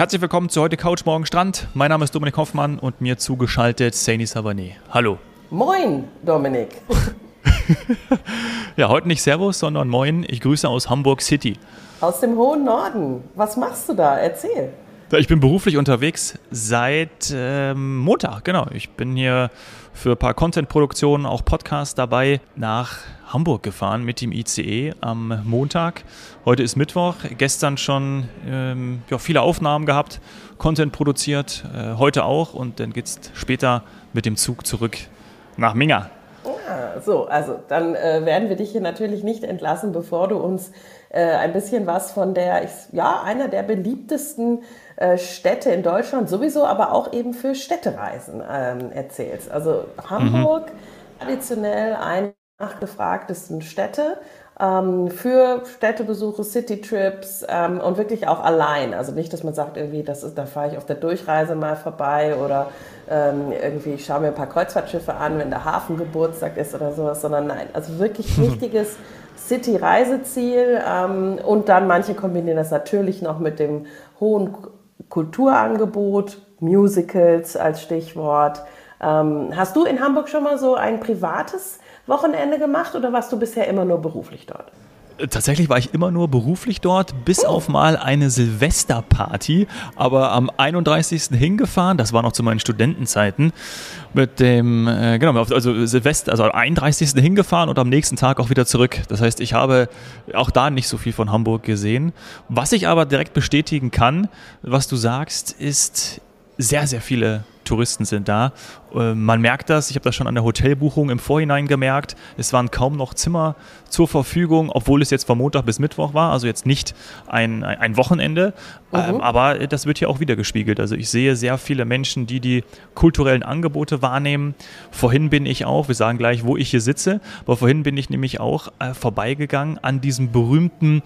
Herzlich willkommen zu heute Couch Morgen Strand. Mein Name ist Dominik Hoffmann und mir zugeschaltet Saini Savané. Hallo. Moin, Dominik. ja, heute nicht Servus, sondern Moin. Ich grüße aus Hamburg City. Aus dem hohen Norden. Was machst du da? Erzähl. Ich bin beruflich unterwegs seit ähm, Montag, genau. Ich bin hier für ein paar Content-Produktionen, auch Podcasts dabei, nach Hamburg gefahren mit dem ICE am Montag. Heute ist Mittwoch. Gestern schon ähm, ja, viele Aufnahmen gehabt, Content produziert, äh, heute auch. Und dann geht es später mit dem Zug zurück nach Minga. Ah, so, also dann äh, werden wir dich hier natürlich nicht entlassen, bevor du uns äh, ein bisschen was von der, ich, ja, einer der beliebtesten äh, Städte in Deutschland sowieso, aber auch eben für Städtereisen ähm, erzählst. Also Hamburg, mhm. traditionell eine der gefragtesten Städte ähm, für Städtebesuche, Citytrips ähm, und wirklich auch allein. Also nicht, dass man sagt, irgendwie, das ist, da fahre ich auf der Durchreise mal vorbei oder ähm, irgendwie ich schaue mir ein paar Kreuzfahrtschiffe an, wenn der Hafengeburtstag ist oder sowas, sondern nein, also wirklich richtiges City-Reiseziel ähm, und dann manche kombinieren das natürlich noch mit dem hohen Kulturangebot, Musicals als Stichwort. Ähm, hast du in Hamburg schon mal so ein privates Wochenende gemacht oder warst du bisher immer nur beruflich dort? Tatsächlich war ich immer nur beruflich dort, bis auf mal eine Silvesterparty, aber am 31. hingefahren, das war noch zu meinen Studentenzeiten, mit dem, äh, genau, also Silvester, also am 31. hingefahren und am nächsten Tag auch wieder zurück. Das heißt, ich habe auch da nicht so viel von Hamburg gesehen. Was ich aber direkt bestätigen kann, was du sagst, ist sehr, sehr viele Touristen sind da. Äh, man merkt das, ich habe das schon an der Hotelbuchung im Vorhinein gemerkt. Es waren kaum noch Zimmer zur Verfügung, obwohl es jetzt von Montag bis Mittwoch war, also jetzt nicht ein, ein Wochenende. Ähm, mhm. Aber das wird hier auch wieder gespiegelt. Also ich sehe sehr viele Menschen, die die kulturellen Angebote wahrnehmen. Vorhin bin ich auch, wir sagen gleich, wo ich hier sitze, aber vorhin bin ich nämlich auch äh, vorbeigegangen an diesem berühmten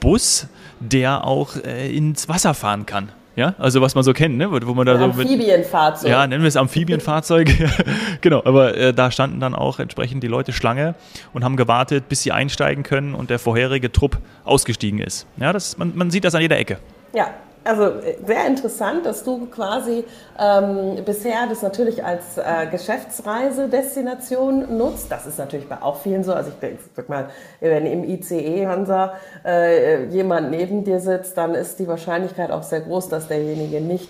Bus, der auch äh, ins Wasser fahren kann. Ja, also was man so kennt, ne? wo man da so Amphibienfahrzeug. ja, nennen wir es Amphibienfahrzeug. genau, aber äh, da standen dann auch entsprechend die Leute Schlange und haben gewartet, bis sie einsteigen können und der vorherige Trupp ausgestiegen ist. Ja, das, man, man sieht das an jeder Ecke. Ja, also äh, sehr interessant, dass du quasi ähm, bisher das natürlich als äh, Geschäftsreisedestination nutzt. Das ist natürlich bei auch vielen so. Also ich sag mal, wenn im ICE Hansa äh, jemand neben dir sitzt, dann ist die Wahrscheinlichkeit auch sehr groß, dass derjenige nicht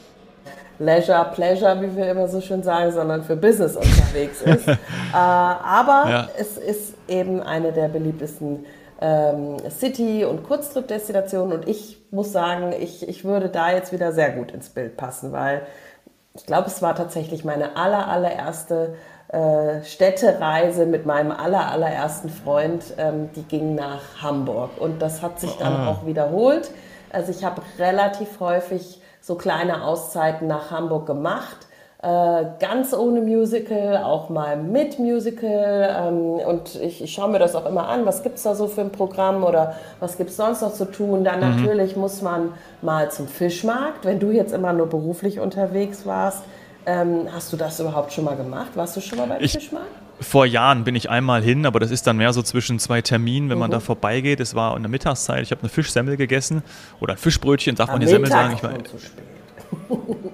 Leisure, Pleasure, wie wir immer so schön sagen, sondern für Business unterwegs ist. äh, aber ja. es ist eben eine der beliebtesten ähm, City- und Kurztrip-Destinationen. Und ich muss sagen, ich, ich würde da jetzt wieder sehr gut ins Bild passen, weil ich glaube, es war tatsächlich meine aller, allererste äh, Städtereise mit meinem aller, allerersten Freund. Ähm, die ging nach Hamburg. Und das hat sich dann ah. auch wiederholt. Also ich habe relativ häufig so kleine Auszeiten nach Hamburg gemacht äh, ganz ohne Musical, auch mal mit Musical. Ähm, und ich, ich schaue mir das auch immer an, was gibt es da so für ein Programm oder was gibt es sonst noch zu tun. Dann mhm. natürlich muss man mal zum Fischmarkt. Wenn du jetzt immer nur beruflich unterwegs warst, ähm, hast du das überhaupt schon mal gemacht? Warst du schon mal beim ich, Fischmarkt? Vor Jahren bin ich einmal hin, aber das ist dann mehr so zwischen zwei Terminen, wenn mhm. man da vorbeigeht. Es war in der Mittagszeit, ich habe eine Fischsemmel gegessen oder ein Fischbrötchen, darf Am man die Semmel sagen? Ich war, zu spät.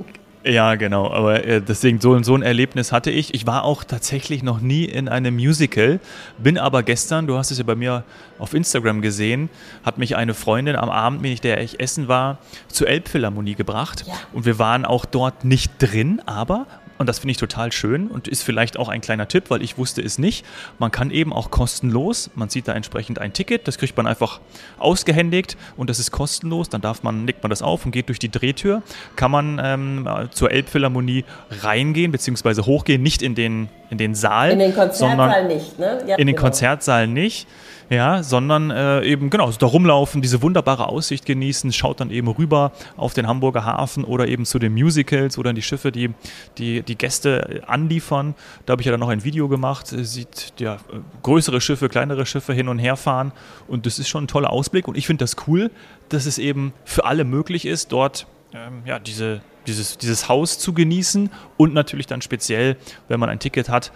Ja, genau. Aber äh, deswegen so, so ein Erlebnis hatte ich. Ich war auch tatsächlich noch nie in einem Musical, bin aber gestern, du hast es ja bei mir auf Instagram gesehen, hat mich eine Freundin am Abend, mit der ich essen war, zur Elbphilharmonie gebracht. Ja. Und wir waren auch dort nicht drin, aber und das finde ich total schön und ist vielleicht auch ein kleiner Tipp, weil ich wusste es nicht. Man kann eben auch kostenlos, man sieht da entsprechend ein Ticket, das kriegt man einfach ausgehändigt und das ist kostenlos. Dann darf man, legt man das auf und geht durch die Drehtür. Kann man ähm, zur Elbphilharmonie reingehen bzw. hochgehen, nicht in den, in den Saal. In den Konzertsaal nicht, ne? Ja, in den genau. Konzertsaal nicht ja, sondern äh, eben genau, so da rumlaufen, diese wunderbare Aussicht genießen, schaut dann eben rüber auf den Hamburger Hafen oder eben zu den Musicals oder die Schiffe, die die, die Gäste anliefern. Da habe ich ja dann noch ein Video gemacht, sieht ja größere Schiffe, kleinere Schiffe hin und her fahren und das ist schon ein toller Ausblick und ich finde das cool, dass es eben für alle möglich ist, dort ähm, ja, diese, dieses, dieses Haus zu genießen und natürlich dann speziell, wenn man ein Ticket hat,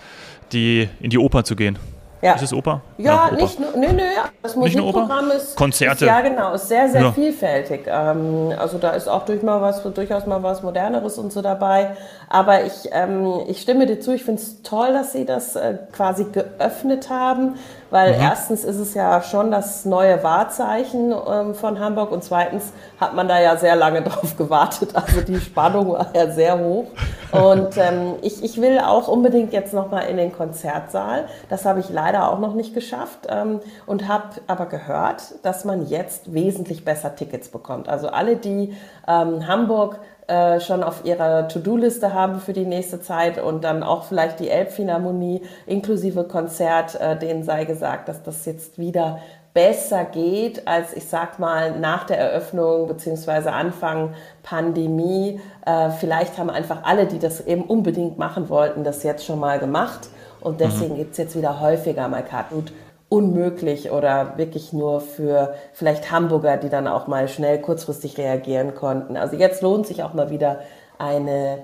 die, in die Oper zu gehen. Ja. Ist es Oper? Ja, ja nicht nur, nö, nö, das Musikprogramm ist, Konzerte. Ist, ja genau, ist sehr, sehr ja. vielfältig. Ähm, also da ist auch durch mal was, durchaus mal was Moderneres und so dabei. Aber ich, ähm, ich stimme dir zu, ich finde es toll, dass sie das äh, quasi geöffnet haben, weil mhm. erstens ist es ja schon das neue Wahrzeichen ähm, von Hamburg und zweitens hat man da ja sehr lange drauf gewartet. Also die Spannung war ja sehr hoch. Und ähm, ich, ich will auch unbedingt jetzt nochmal in den Konzertsaal. Das habe ich leider auch noch nicht geschafft ähm, und habe aber gehört, dass man jetzt wesentlich besser Tickets bekommt. Also alle, die ähm, Hamburg äh, schon auf ihrer To-Do-Liste haben für die nächste Zeit und dann auch vielleicht die Elbphilharmonie inklusive Konzert, äh, denen sei gesagt, dass das jetzt wieder besser geht als ich sag mal nach der Eröffnung beziehungsweise Anfang Pandemie. Äh, vielleicht haben einfach alle, die das eben unbedingt machen wollten, das jetzt schon mal gemacht und deswegen mhm. gibt es jetzt wieder häufiger mal Karten unmöglich oder wirklich nur für vielleicht Hamburger, die dann auch mal schnell kurzfristig reagieren konnten. Also jetzt lohnt sich auch mal wieder eine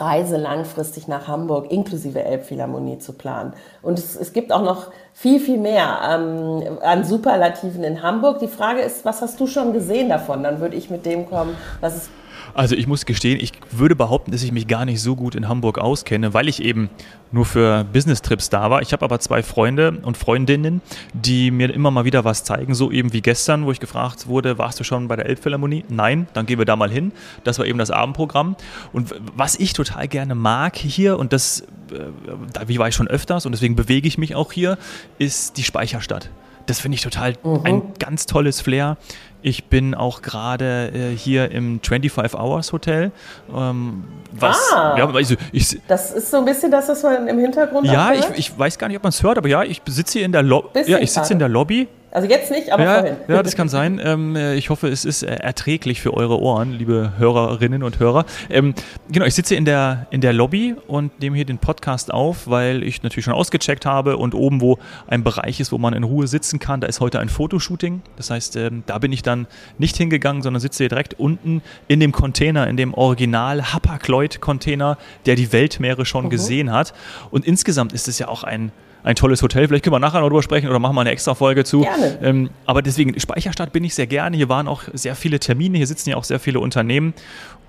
Reise langfristig nach Hamburg inklusive Elbphilharmonie zu planen. Und es, es gibt auch noch viel, viel mehr ähm, an Superlativen in Hamburg. Die Frage ist, was hast du schon gesehen davon? Dann würde ich mit dem kommen, was es also ich muss gestehen, ich würde behaupten, dass ich mich gar nicht so gut in Hamburg auskenne, weil ich eben nur für Business-Trips da war. Ich habe aber zwei Freunde und Freundinnen, die mir immer mal wieder was zeigen, so eben wie gestern, wo ich gefragt wurde, warst du schon bei der Elbphilharmonie? Nein, dann gehen wir da mal hin. Das war eben das Abendprogramm. Und was ich total gerne mag hier, und das, äh, wie war ich schon öfters, und deswegen bewege ich mich auch hier, ist die Speicherstadt. Das finde ich total mhm. ein ganz tolles Flair. Ich bin auch gerade äh, hier im 25 Hours Hotel. Ähm, was, ah, ja, also ich, das ist so ein bisschen das, was man im Hintergrund Ja, ich, ich weiß gar nicht, ob man es hört, aber ja, ich sitze hier in der, Lo ja, ich sitze in der Lobby also jetzt nicht, aber ja, vorhin. Ja, das kann sein. Ähm, äh, ich hoffe, es ist äh, erträglich für eure Ohren, liebe Hörerinnen und Hörer. Ähm, genau, ich sitze in der, in der Lobby und nehme hier den Podcast auf, weil ich natürlich schon ausgecheckt habe und oben, wo ein Bereich ist, wo man in Ruhe sitzen kann, da ist heute ein Fotoshooting. Das heißt, ähm, da bin ich dann nicht hingegangen, sondern sitze hier direkt unten in dem Container, in dem Original Hapag-Lloyd-Container, der die Weltmeere schon mhm. gesehen hat. Und insgesamt ist es ja auch ein ein tolles Hotel. Vielleicht können wir nachher noch drüber sprechen oder machen wir eine extra Folge zu. Gerne. Ähm, aber deswegen, Speicherstadt bin ich sehr gerne. Hier waren auch sehr viele Termine, hier sitzen ja auch sehr viele Unternehmen.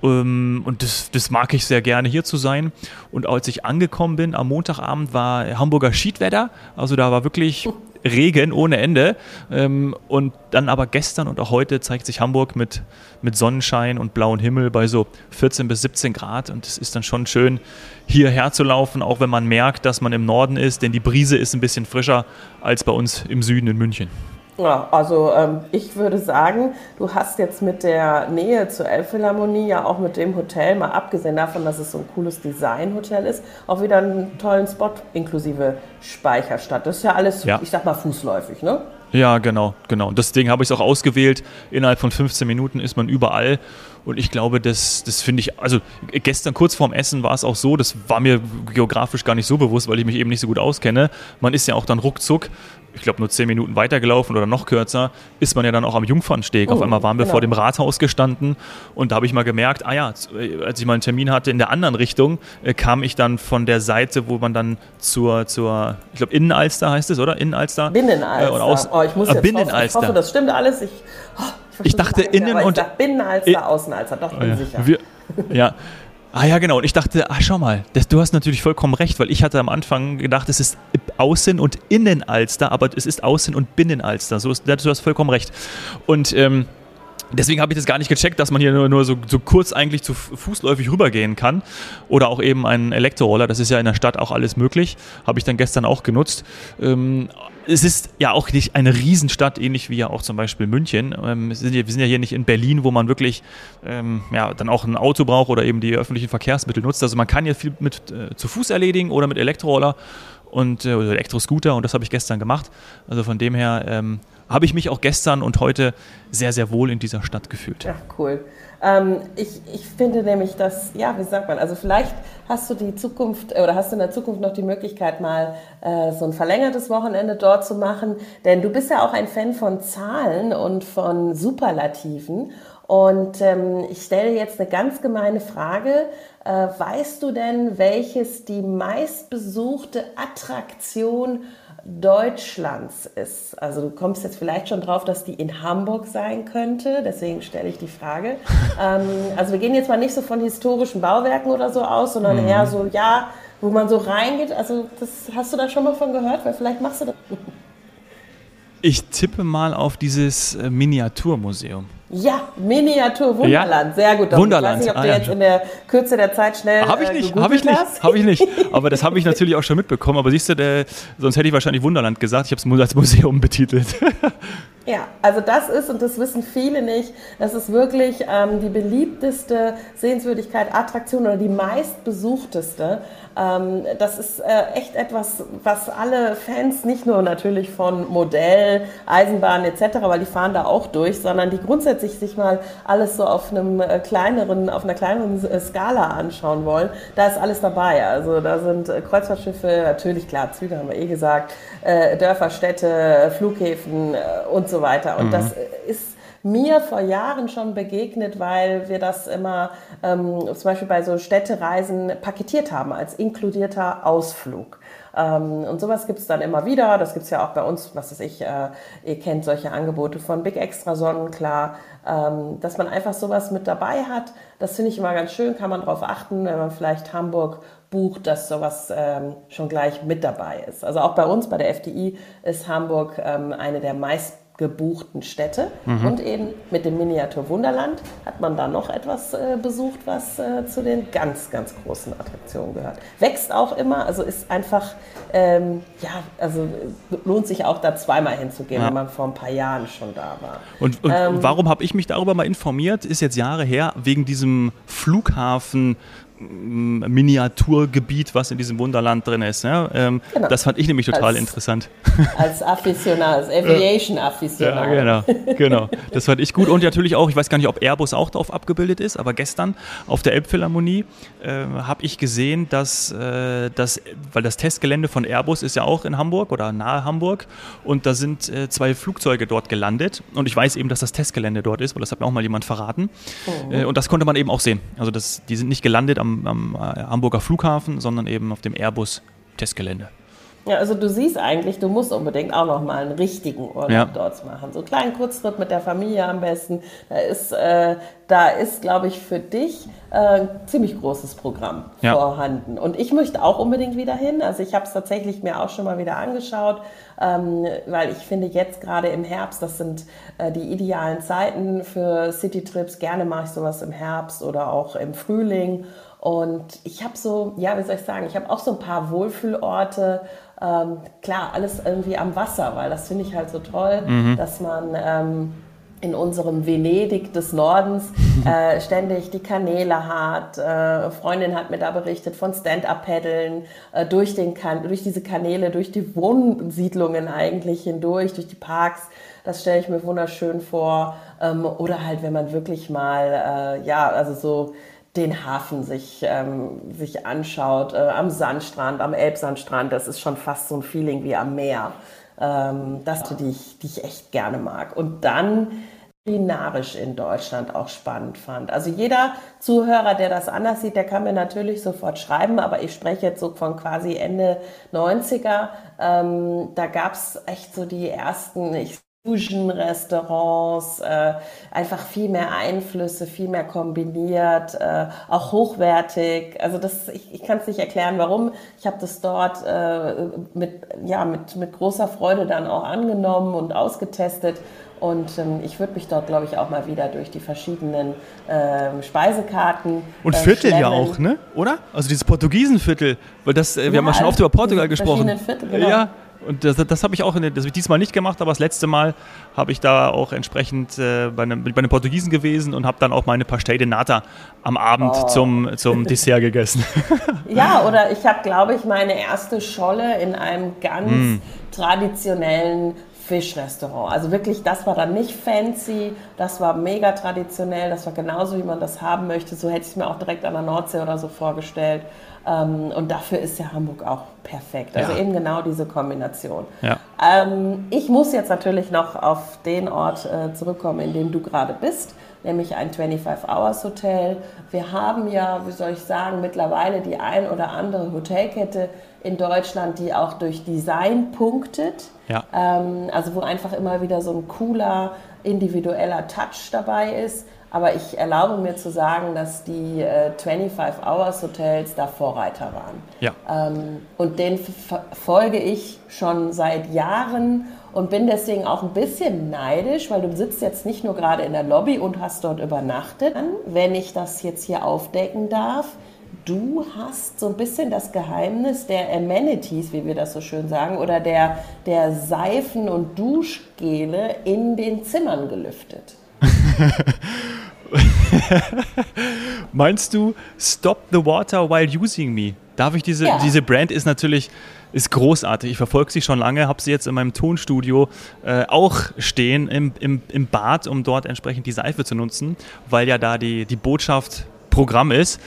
Ähm, und das, das mag ich sehr gerne, hier zu sein. Und als ich angekommen bin, am Montagabend war Hamburger Schiedwetter. Also da war wirklich Regen ohne Ende. Ähm, und dann aber gestern und auch heute zeigt sich Hamburg mit, mit Sonnenschein und blauem Himmel bei so 14 bis 17 Grad. Und es ist dann schon schön, hierher zu laufen, auch wenn man merkt, dass man im Norden ist, denn die Brise ist ein bisschen frischer als bei uns im Süden in München. Ja, also ähm, ich würde sagen, du hast jetzt mit der Nähe zur Elbphilharmonie, ja auch mit dem Hotel, mal abgesehen davon, dass es so ein cooles Designhotel ist, auch wieder einen tollen Spot inklusive Speicherstadt. Das ist ja alles, ja. ich sag mal, fußläufig, ne? Ja, genau, genau. Und deswegen habe ich es auch ausgewählt. Innerhalb von 15 Minuten ist man überall. Und ich glaube, das, das finde ich, also gestern kurz vorm Essen war es auch so, das war mir geografisch gar nicht so bewusst, weil ich mich eben nicht so gut auskenne. Man ist ja auch dann ruckzuck ich glaube, nur zehn Minuten weitergelaufen oder noch kürzer, ist man ja dann auch am Jungfernsteg. Oh, Auf einmal waren wir genau. vor dem Rathaus gestanden und da habe ich mal gemerkt, ah ja, äh, als ich mal einen Termin hatte in der anderen Richtung, äh, kam ich dann von der Seite, wo man dann zur, zur ich glaube, Innenalster heißt es, oder? Innenalster? Binnenalster. Äh, aus, oh, ich muss äh, Binnenalster. ich hoffe, das stimmt alles. Ich, oh, ich, dachte Innen und... Ich Binnenalster, Außenalster, doch, bin ja. sicher. Wir, ja, Ah ja, genau. Und ich dachte, ah, schau mal, das, du hast natürlich vollkommen recht, weil ich hatte am Anfang gedacht, es ist Außen- und Innenalster, aber es ist Außen- und Binnenalster. So ist, du hast vollkommen recht. Und ähm, Deswegen habe ich das gar nicht gecheckt, dass man hier nur, nur so, so, kurz eigentlich zu fußläufig rübergehen kann. Oder auch eben einen Elektroroller. Das ist ja in der Stadt auch alles möglich. Habe ich dann gestern auch genutzt. Ähm, es ist ja auch nicht eine Riesenstadt, ähnlich wie ja auch zum Beispiel München. Ähm, wir, sind ja, wir, sind ja, hier nicht in Berlin, wo man wirklich ähm, ja, dann auch ein Auto braucht oder eben die öffentlichen Verkehrsmittel nutzt. Also man kann ja viel mit äh, zu Fuß erledigen oder mit Elektroroller und äh, Elektroscooter und das habe ich gestern gemacht. Also von dem her ähm, habe ich mich auch gestern und heute sehr, sehr wohl in dieser Stadt gefühlt. Ja, cool. Ähm, ich, ich finde nämlich, dass, ja, wie sagt man, also vielleicht hast du die Zukunft oder hast du in der Zukunft noch die Möglichkeit, mal äh, so ein verlängertes Wochenende dort zu machen, denn du bist ja auch ein Fan von Zahlen und von Superlativen. Und ähm, ich stelle jetzt eine ganz gemeine Frage. Äh, weißt du denn, welches die meistbesuchte Attraktion Deutschlands ist. Also du kommst jetzt vielleicht schon drauf, dass die in Hamburg sein könnte, deswegen stelle ich die Frage. ähm, also wir gehen jetzt mal nicht so von historischen Bauwerken oder so aus, sondern mhm. eher so, ja, wo man so reingeht. Also das hast du da schon mal von gehört, weil vielleicht machst du das. Ich tippe mal auf dieses äh, Miniaturmuseum. Ja, Miniatur Wunderland, ja. sehr gut. Wunderland. Ich weiß nicht, ob du ah, jetzt ja. in der Kürze der Zeit schnell Habe ich nicht, äh, habe ich nicht, habe ich nicht. Aber das habe ich natürlich auch schon mitbekommen. Aber siehst du, der, sonst hätte ich wahrscheinlich Wunderland gesagt. Ich habe es als Museum betitelt. Ja, also das ist, und das wissen viele nicht, das ist wirklich ähm, die beliebteste Sehenswürdigkeit, Attraktion oder die meistbesuchteste. Ähm, das ist äh, echt etwas, was alle Fans, nicht nur natürlich von Modell, Eisenbahn etc., weil die fahren da auch durch, sondern die grundsätzlich sich mal alles so auf einem äh, kleineren, auf einer kleineren äh, Skala anschauen wollen, da ist alles dabei. Also da sind äh, Kreuzfahrtschiffe, natürlich klar, Züge haben wir eh gesagt, Dörfer, Städte, Flughäfen und so weiter. Und mhm. das ist mir vor Jahren schon begegnet, weil wir das immer ähm, zum Beispiel bei so Städtereisen paketiert haben als inkludierter Ausflug. Ähm, und sowas gibt es dann immer wieder. Das gibt es ja auch bei uns, was weiß ich, äh, ihr kennt solche Angebote von Big Extra Sonnenklar, ähm, dass man einfach sowas mit dabei hat. Das finde ich immer ganz schön, kann man darauf achten, wenn man vielleicht Hamburg bucht, dass sowas ähm, schon gleich mit dabei ist. Also auch bei uns, bei der FDI, ist Hamburg ähm, eine der meist gebuchten Städte. Mhm. Und eben mit dem Miniatur Wunderland hat man da noch etwas äh, besucht, was äh, zu den ganz, ganz großen Attraktionen gehört. Wächst auch immer, also ist einfach, ähm, ja, also lohnt sich auch da zweimal hinzugehen, ja. wenn man vor ein paar Jahren schon da war. Und, und ähm, warum habe ich mich darüber mal informiert? Ist jetzt Jahre her, wegen diesem Flughafen Miniaturgebiet, was in diesem Wunderland drin ist. Ja? Ähm, genau. Das fand ich nämlich total als, interessant. Als Afficionado, als Aviation-Afficionado. Ja, genau, genau. Das fand ich gut. Und natürlich auch, ich weiß gar nicht, ob Airbus auch darauf abgebildet ist, aber gestern auf der Elbphilharmonie äh, habe ich gesehen, dass, äh, das, weil das Testgelände von Airbus ist ja auch in Hamburg oder nahe Hamburg und da sind äh, zwei Flugzeuge dort gelandet und ich weiß eben, dass das Testgelände dort ist, weil das hat mir auch mal jemand verraten. Oh. und das konnte man eben auch sehen. Also das, die sind nicht gelandet am, am äh, Hamburger Flughafen, sondern eben auf dem Airbus-Testgelände. Ja, also du siehst eigentlich, du musst unbedingt auch noch mal einen richtigen Urlaub ja. dort machen. So einen kleinen Kurztrip mit der Familie am besten. Da ist, äh, da ist, glaube ich, für dich äh, ein ziemlich großes Programm ja. vorhanden. Und ich möchte auch unbedingt wieder hin. Also ich habe es tatsächlich mir auch schon mal wieder angeschaut, ähm, weil ich finde jetzt gerade im Herbst, das sind äh, die idealen Zeiten für Citytrips. Gerne mache ich sowas im Herbst oder auch im Frühling. Und ich habe so, ja, wie soll ich sagen, ich habe auch so ein paar Wohlfühlorte. Ähm, klar, alles irgendwie am Wasser, weil das finde ich halt so toll, mhm. dass man ähm, in unserem Venedig des Nordens äh, ständig die Kanäle hat. Äh, Freundin hat mir da berichtet von Stand-Up-Paddeln äh, durch, durch diese Kanäle, durch die Wohnsiedlungen eigentlich hindurch, durch die Parks. Das stelle ich mir wunderschön vor. Ähm, oder halt, wenn man wirklich mal, äh, ja, also so den Hafen sich, ähm, sich anschaut, äh, am Sandstrand, am Elbsandstrand, das ist schon fast so ein Feeling wie am Meer. Ähm, das, die ich, die ich echt gerne mag. Und dann kulinarisch in Deutschland auch spannend fand. Also jeder Zuhörer, der das anders sieht, der kann mir natürlich sofort schreiben, aber ich spreche jetzt so von quasi Ende 90er. Ähm, da gab es echt so die ersten, ich Fusion-Restaurants, äh, einfach viel mehr Einflüsse, viel mehr kombiniert, äh, auch hochwertig. Also das, ich, ich kann es nicht erklären, warum. Ich habe das dort äh, mit, ja, mit, mit großer Freude dann auch angenommen und ausgetestet. Und ähm, ich würde mich dort, glaube ich, auch mal wieder durch die verschiedenen ähm, Speisekarten. Und äh, Viertel ja auch, ne? Oder? Also dieses Portugiesenviertel, weil das, äh, wir ja, haben ja schon oft über Portugal gesprochen. Viertel, genau. Ja, und das, das habe ich auch, das habe ich diesmal nicht gemacht, aber das letzte Mal habe ich da auch entsprechend äh, bei, einem, bei einem Portugiesen gewesen und habe dann auch meine Pastel de Nata am Abend oh. zum, zum Dessert gegessen. Ja, oder ich habe, glaube ich, meine erste Scholle in einem ganz mm. traditionellen Fischrestaurant. Also wirklich, das war dann nicht fancy, das war mega traditionell, das war genauso, wie man das haben möchte. So hätte ich es mir auch direkt an der Nordsee oder so vorgestellt. Ähm, und dafür ist ja Hamburg auch perfekt. Also ja. eben genau diese Kombination. Ja. Ähm, ich muss jetzt natürlich noch auf den Ort äh, zurückkommen, in dem du gerade bist, nämlich ein 25-Hours-Hotel. Wir haben ja, wie soll ich sagen, mittlerweile die ein oder andere Hotelkette in Deutschland, die auch durch Design punktet. Ja. Ähm, also wo einfach immer wieder so ein cooler, individueller Touch dabei ist. Aber ich erlaube mir zu sagen, dass die äh, 25 Hours Hotels da Vorreiter waren. Ja. Ähm, und den folge ich schon seit Jahren und bin deswegen auch ein bisschen neidisch, weil du sitzt jetzt nicht nur gerade in der Lobby und hast dort übernachtet. Wenn ich das jetzt hier aufdecken darf, du hast so ein bisschen das Geheimnis der Amenities, wie wir das so schön sagen, oder der, der Seifen- und Duschgele in den Zimmern gelüftet. Meinst du Stop the Water while using me? Darf ich diese, ja. diese Brand ist natürlich ist großartig. Ich verfolge sie schon lange, habe sie jetzt in meinem Tonstudio äh, auch stehen im, im, im Bad, um dort entsprechend die Seife zu nutzen, weil ja da die, die Botschaft Programm ist.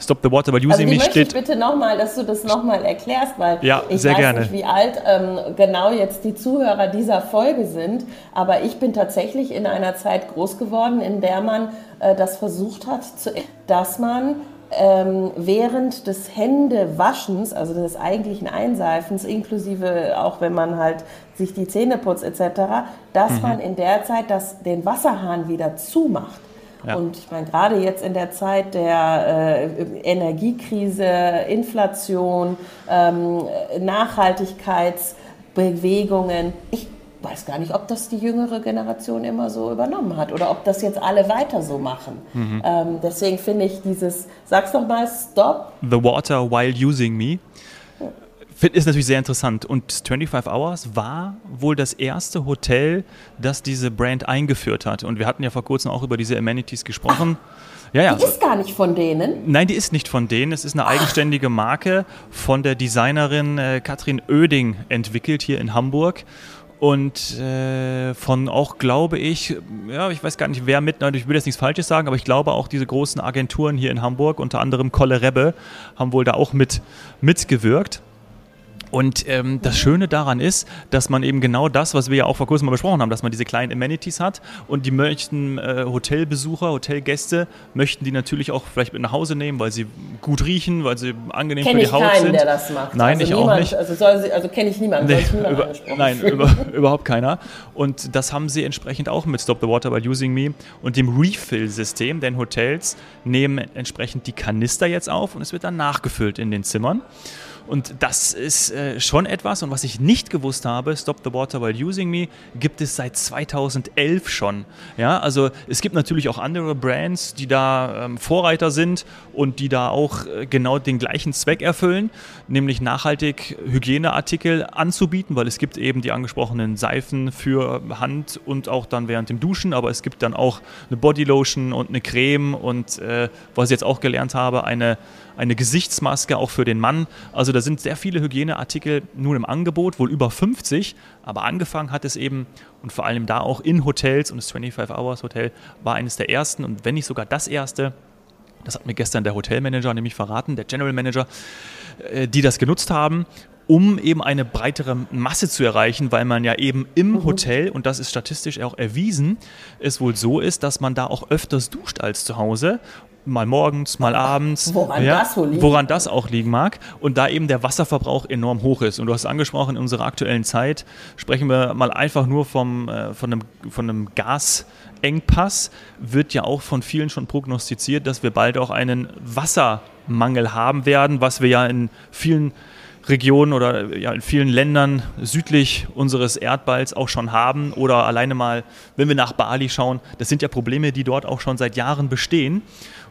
Stop the Water by Using also Me steht. Ich bitte nochmal, dass du das nochmal erklärst, weil ja, ich sehr weiß gerne. nicht, wie alt ähm, genau jetzt die Zuhörer dieser Folge sind, aber ich bin tatsächlich in einer Zeit groß geworden, in der man äh, das versucht hat, zu, dass man ähm, während des Händewaschens, also des eigentlichen Einseifens, inklusive auch wenn man halt sich die Zähne putzt etc., dass mhm. man in der Zeit das, den Wasserhahn wieder zumacht. Ja. Und ich meine, gerade jetzt in der Zeit der äh, Energiekrise, Inflation, ähm, Nachhaltigkeitsbewegungen, ich weiß gar nicht, ob das die jüngere Generation immer so übernommen hat oder ob das jetzt alle weiter so machen. Mhm. Ähm, deswegen finde ich dieses, sag's doch mal, Stop. The water while using me. Ist natürlich sehr interessant. Und 25 Hours war wohl das erste Hotel, das diese Brand eingeführt hat. Und wir hatten ja vor kurzem auch über diese Amenities gesprochen. Ach, ja, ja. Die ist gar nicht von denen. Nein, die ist nicht von denen. Es ist eine eigenständige Marke von der Designerin äh, Katrin Oeding entwickelt hier in Hamburg und äh, von auch, glaube ich, ja, ich weiß gar nicht, wer mit, ich will jetzt nichts Falsches sagen, aber ich glaube auch diese großen Agenturen hier in Hamburg, unter anderem Kolle Rebbe, haben wohl da auch mit, mitgewirkt. Und ähm, das Schöne daran ist, dass man eben genau das, was wir ja auch vor kurzem mal besprochen haben, dass man diese kleinen Amenities hat und die möchten äh, Hotelbesucher, Hotelgäste, möchten die natürlich auch vielleicht mit nach Hause nehmen, weil sie gut riechen, weil sie angenehm Kenn für die Haut keinen, sind. der das macht. Nein, also ich niemand, auch nicht. Also, also kenne ich niemanden, nee, über, Nein, über, überhaupt keiner. Und das haben sie entsprechend auch mit Stop the Water by Using Me und dem Refill-System, denn Hotels nehmen entsprechend die Kanister jetzt auf und es wird dann nachgefüllt in den Zimmern. Und das ist äh, schon etwas. Und was ich nicht gewusst habe, Stop the Water While Using Me, gibt es seit 2011 schon. Ja, also es gibt natürlich auch andere Brands, die da ähm, Vorreiter sind und die da auch äh, genau den gleichen Zweck erfüllen, nämlich nachhaltig Hygieneartikel anzubieten, weil es gibt eben die angesprochenen Seifen für Hand und auch dann während dem Duschen, aber es gibt dann auch eine Bodylotion und eine Creme und äh, was ich jetzt auch gelernt habe, eine eine Gesichtsmaske auch für den Mann. Also da sind sehr viele Hygieneartikel nun im Angebot, wohl über 50. Aber angefangen hat es eben und vor allem da auch in Hotels und das 25 Hours Hotel war eines der ersten und wenn nicht sogar das erste. Das hat mir gestern der Hotelmanager nämlich verraten, der General Manager, äh, die das genutzt haben um eben eine breitere Masse zu erreichen, weil man ja eben im mhm. Hotel, und das ist statistisch auch erwiesen, es wohl so ist, dass man da auch öfters duscht als zu Hause mal morgens, mal abends. Woran ja, das wohl liegt. Woran das auch liegen mag. Und da eben der Wasserverbrauch enorm hoch ist. Und du hast angesprochen, in unserer aktuellen Zeit sprechen wir mal einfach nur vom, äh, von einem, von einem Gasengpass, wird ja auch von vielen schon prognostiziert, dass wir bald auch einen Wassermangel haben werden, was wir ja in vielen Regionen oder ja, in vielen Ländern südlich unseres Erdballs auch schon haben oder alleine mal, wenn wir nach Bali schauen, das sind ja Probleme, die dort auch schon seit Jahren bestehen.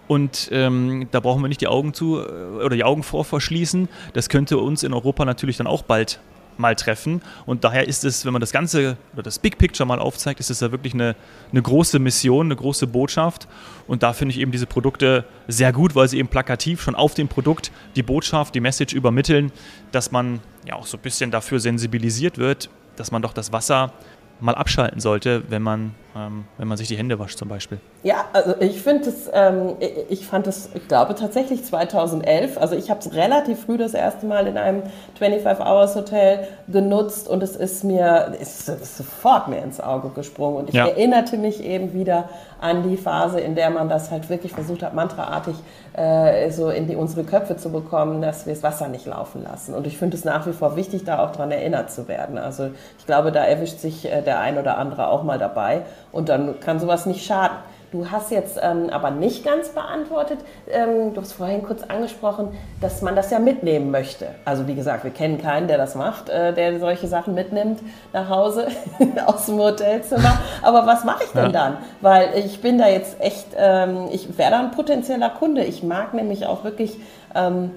Und ähm, da brauchen wir nicht die Augen zu äh, oder die Augen vor verschließen. Das könnte uns in Europa natürlich dann auch bald mal treffen. Und daher ist es, wenn man das Ganze oder das Big Picture mal aufzeigt, ist es ja wirklich eine, eine große Mission, eine große Botschaft. Und da finde ich eben diese Produkte sehr gut, weil sie eben plakativ schon auf dem Produkt die Botschaft, die Message übermitteln, dass man ja auch so ein bisschen dafür sensibilisiert wird, dass man doch das Wasser mal abschalten sollte, wenn man ähm, wenn man sich die Hände wascht zum Beispiel. Ja, also ich finde es, ähm, ich fand es, ich glaube tatsächlich 2011, also ich habe es relativ früh das erste Mal in einem 25-Hours-Hotel genutzt und es ist mir, ist, ist sofort mir ins Auge gesprungen und ich ja. erinnerte mich eben wieder an die Phase, in der man das halt wirklich versucht hat, mantraartig äh, so in die, unsere Köpfe zu bekommen, dass wir das Wasser nicht laufen lassen. Und ich finde es nach wie vor wichtig, da auch dran erinnert zu werden. Also ich glaube, da erwischt sich äh, der ein oder andere auch mal dabei und dann kann sowas nicht schaden. Du hast jetzt ähm, aber nicht ganz beantwortet, ähm, du hast vorhin kurz angesprochen, dass man das ja mitnehmen möchte. Also wie gesagt, wir kennen keinen, der das macht, äh, der solche Sachen mitnimmt nach Hause aus dem Hotelzimmer. Aber was mache ich denn ja. dann? Weil ich bin da jetzt echt, ähm, ich wäre da ein potenzieller Kunde. Ich mag nämlich auch wirklich ähm,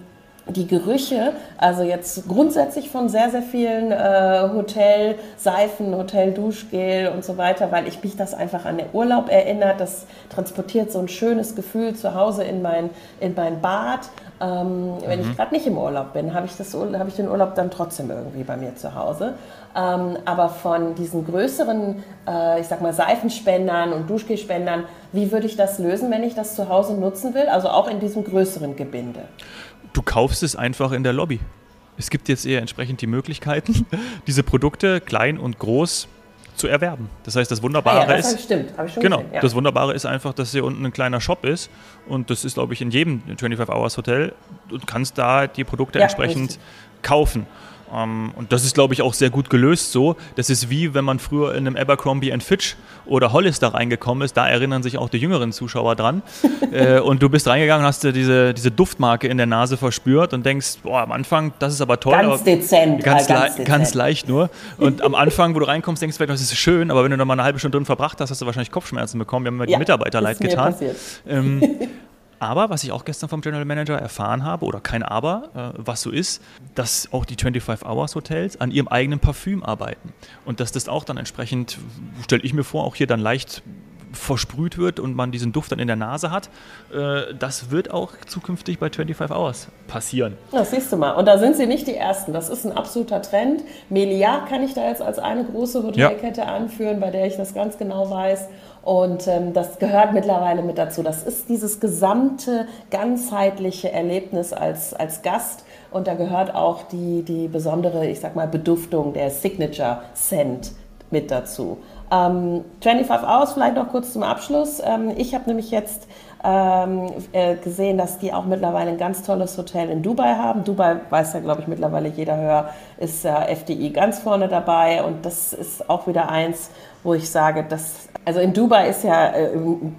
die Gerüche, also jetzt grundsätzlich von sehr, sehr vielen äh, Hotelseifen, Hotel-Duschgel und so weiter, weil ich mich das einfach an den Urlaub erinnert. Das transportiert so ein schönes Gefühl zu Hause in mein, in mein Bad. Ähm, mhm. Wenn ich mhm. gerade nicht im Urlaub bin, habe ich, hab ich den Urlaub dann trotzdem irgendwie bei mir zu Hause. Ähm, aber von diesen größeren, äh, ich sag mal, Seifenspendern und Duschgelspendern, wie würde ich das lösen, wenn ich das zu Hause nutzen will? Also auch in diesem größeren Gebinde du kaufst es einfach in der Lobby. Es gibt jetzt eher entsprechend die Möglichkeiten, diese Produkte klein und groß zu erwerben. Das heißt, das Wunderbare ah ja, das ist. Stimmt, habe ich schon Genau, gesehen, ja. das Wunderbare ist einfach, dass hier unten ein kleiner Shop ist und das ist, glaube ich, in jedem 25 Hours Hotel und kannst da die Produkte ja, entsprechend richtig. kaufen. Ähm, und das ist, glaube ich, auch sehr gut gelöst so. Das ist wie, wenn man früher in einem Abercrombie Fitch oder Hollister reingekommen ist. Da erinnern sich auch die jüngeren Zuschauer dran. äh, und du bist reingegangen, hast du diese, diese Duftmarke in der Nase verspürt und denkst, boah, am Anfang, das ist aber toll. Ganz dezent. Ganz, ganz, dezent. ganz leicht nur. Und am Anfang, wo du reinkommst, denkst du vielleicht, das ist schön, aber wenn du da mal eine halbe Stunde drin verbracht hast, hast du wahrscheinlich Kopfschmerzen bekommen. Wir haben ja, die Mitarbeiter leid getan. Ähm, Aber was ich auch gestern vom General Manager erfahren habe, oder kein Aber, äh, was so ist, dass auch die 25 Hours Hotels an ihrem eigenen Parfüm arbeiten. Und dass das auch dann entsprechend, stelle ich mir vor, auch hier dann leicht versprüht wird und man diesen Duft dann in der Nase hat. Äh, das wird auch zukünftig bei 25 Hours passieren. Das siehst du mal. Und da sind sie nicht die Ersten. Das ist ein absoluter Trend. Meliá kann ich da jetzt als eine große Hotelkette ja. anführen, bei der ich das ganz genau weiß. Und ähm, das gehört mittlerweile mit dazu. Das ist dieses gesamte, ganzheitliche Erlebnis als, als Gast. Und da gehört auch die, die besondere, ich sag mal, Beduftung, der Signature Scent mit dazu. Ähm, 25 Hours vielleicht noch kurz zum Abschluss. Ähm, ich habe nämlich jetzt ähm, äh, gesehen, dass die auch mittlerweile ein ganz tolles Hotel in Dubai haben. Dubai weiß ja, glaube ich, mittlerweile jeder höher, ist äh, FDI ganz vorne dabei und das ist auch wieder eins, wo ich sage, dass also in Dubai ist ja äh,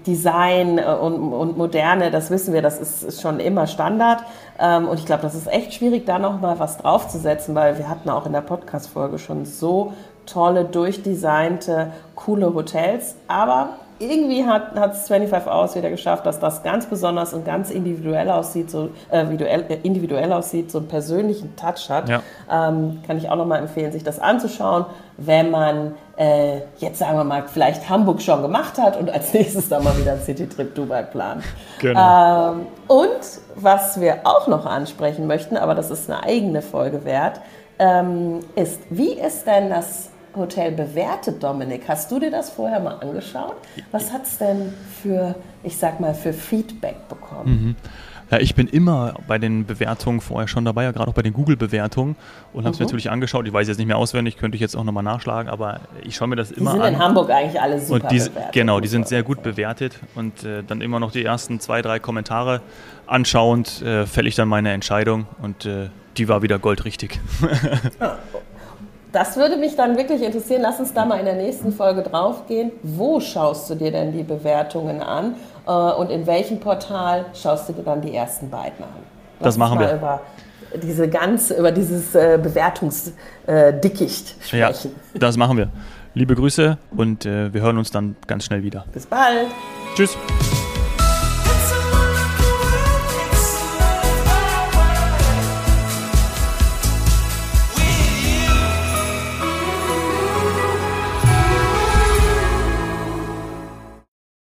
Design äh, und, und, Moderne, das wissen wir, das ist, ist schon immer Standard. Ähm, und ich glaube, das ist echt schwierig, da noch mal was draufzusetzen, weil wir hatten auch in der Podcast-Folge schon so tolle, durchdesignte, coole Hotels. Aber irgendwie hat es 25 Hours wieder geschafft, dass das ganz besonders und ganz individuell aussieht, so äh, individuell, äh, individuell aussieht, so einen persönlichen Touch hat. Ja. Ähm, kann ich auch nochmal empfehlen, sich das anzuschauen, wenn man äh, jetzt sagen wir mal vielleicht Hamburg schon gemacht hat und als nächstes dann mal wieder einen City-Trip Dubai plant. Genau. Ähm, und was wir auch noch ansprechen möchten, aber das ist eine eigene Folge wert, ähm, ist, wie ist denn das Hotel bewertet, Dominik. Hast du dir das vorher mal angeschaut? Was hat es denn für, ich sag mal, für Feedback bekommen? Mhm. Ja, ich bin immer bei den Bewertungen vorher schon dabei, ja, gerade auch bei den Google-Bewertungen und habe es mhm. mir natürlich angeschaut. Ich weiß jetzt nicht mehr auswendig, könnte ich jetzt auch nochmal nachschlagen, aber ich schaue mir das immer an. Die sind in Hamburg eigentlich alle super und die, bewertet. Genau, die sind sehr gut bewertet und äh, dann immer noch die ersten zwei, drei Kommentare anschauend äh, fälle ich dann meine Entscheidung und äh, die war wieder goldrichtig. das würde mich dann wirklich interessieren. Lass uns da mal in der nächsten Folge draufgehen. Wo schaust du dir denn die Bewertungen an äh, und in welchem Portal schaust du dir dann die ersten beiden an? Lass das machen wir. Über diese ganz, über dieses äh, Bewertungsdickicht sprechen. Ja, das machen wir. Liebe Grüße und äh, wir hören uns dann ganz schnell wieder. Bis bald. Tschüss.